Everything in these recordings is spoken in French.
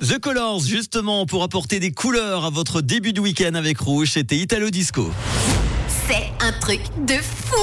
The Colors, justement, pour apporter des couleurs à votre début de week-end avec Rouge, c'était Italo Disco. C'est un truc de fou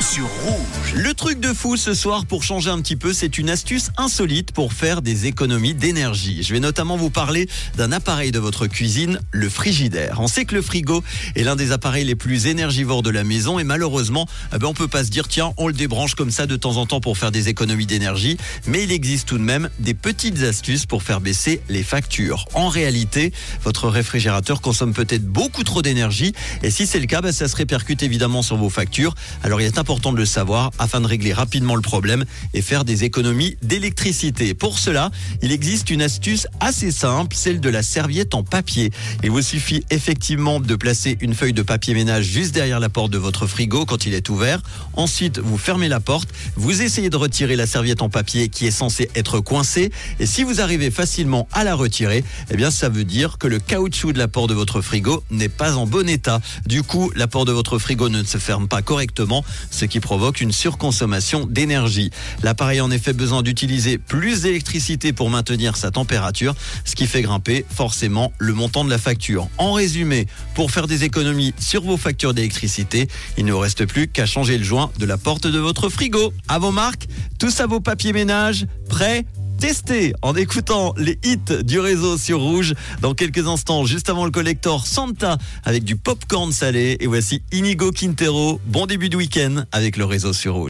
Sur Rouge. Le truc de fou ce soir, pour changer un petit peu, c'est une astuce insolite pour faire des économies d'énergie. Je vais notamment vous parler d'un appareil de votre cuisine, le frigidaire. On sait que le frigo est l'un des appareils les plus énergivores de la maison et malheureusement, eh ben, on peut pas se dire tiens, on le débranche comme ça de temps en temps pour faire des économies d'énergie, mais il existe tout de même des petites astuces pour faire baisser les factures. En réalité, votre réfrigérateur consomme peut-être beaucoup trop d'énergie et si c'est le cas, ben, ça se répercute évidemment sur vos factures. Alors il est important de le savoir afin de régler rapidement le problème et faire des économies d'électricité. Pour cela, il existe une astuce assez simple, celle de la serviette en papier. Il vous suffit effectivement de placer une feuille de papier ménage juste derrière la porte de votre frigo quand il est ouvert. Ensuite, vous fermez la porte, vous essayez de retirer la serviette en papier qui est censée être coincée et si vous arrivez facilement à la retirer, eh bien ça veut dire que le caoutchouc de la porte de votre frigo n'est pas en bon état. Du coup, la porte de votre frigo ne se ferme pas correctement, ce qui provoque une surconsommation d'énergie. L'appareil en effet besoin d'utiliser plus d'électricité pour maintenir sa température, ce qui fait grimper forcément le montant de la facture. En résumé, pour faire des économies sur vos factures d'électricité, il ne reste plus qu'à changer le joint de la porte de votre frigo. À vos marques, tous à vos papiers ménage, prêts Testez en écoutant les hits du réseau sur Rouge. Dans quelques instants, juste avant le collector, Santa avec du popcorn salé. Et voici Inigo Quintero. Bon début de week-end avec le réseau sur Rouge.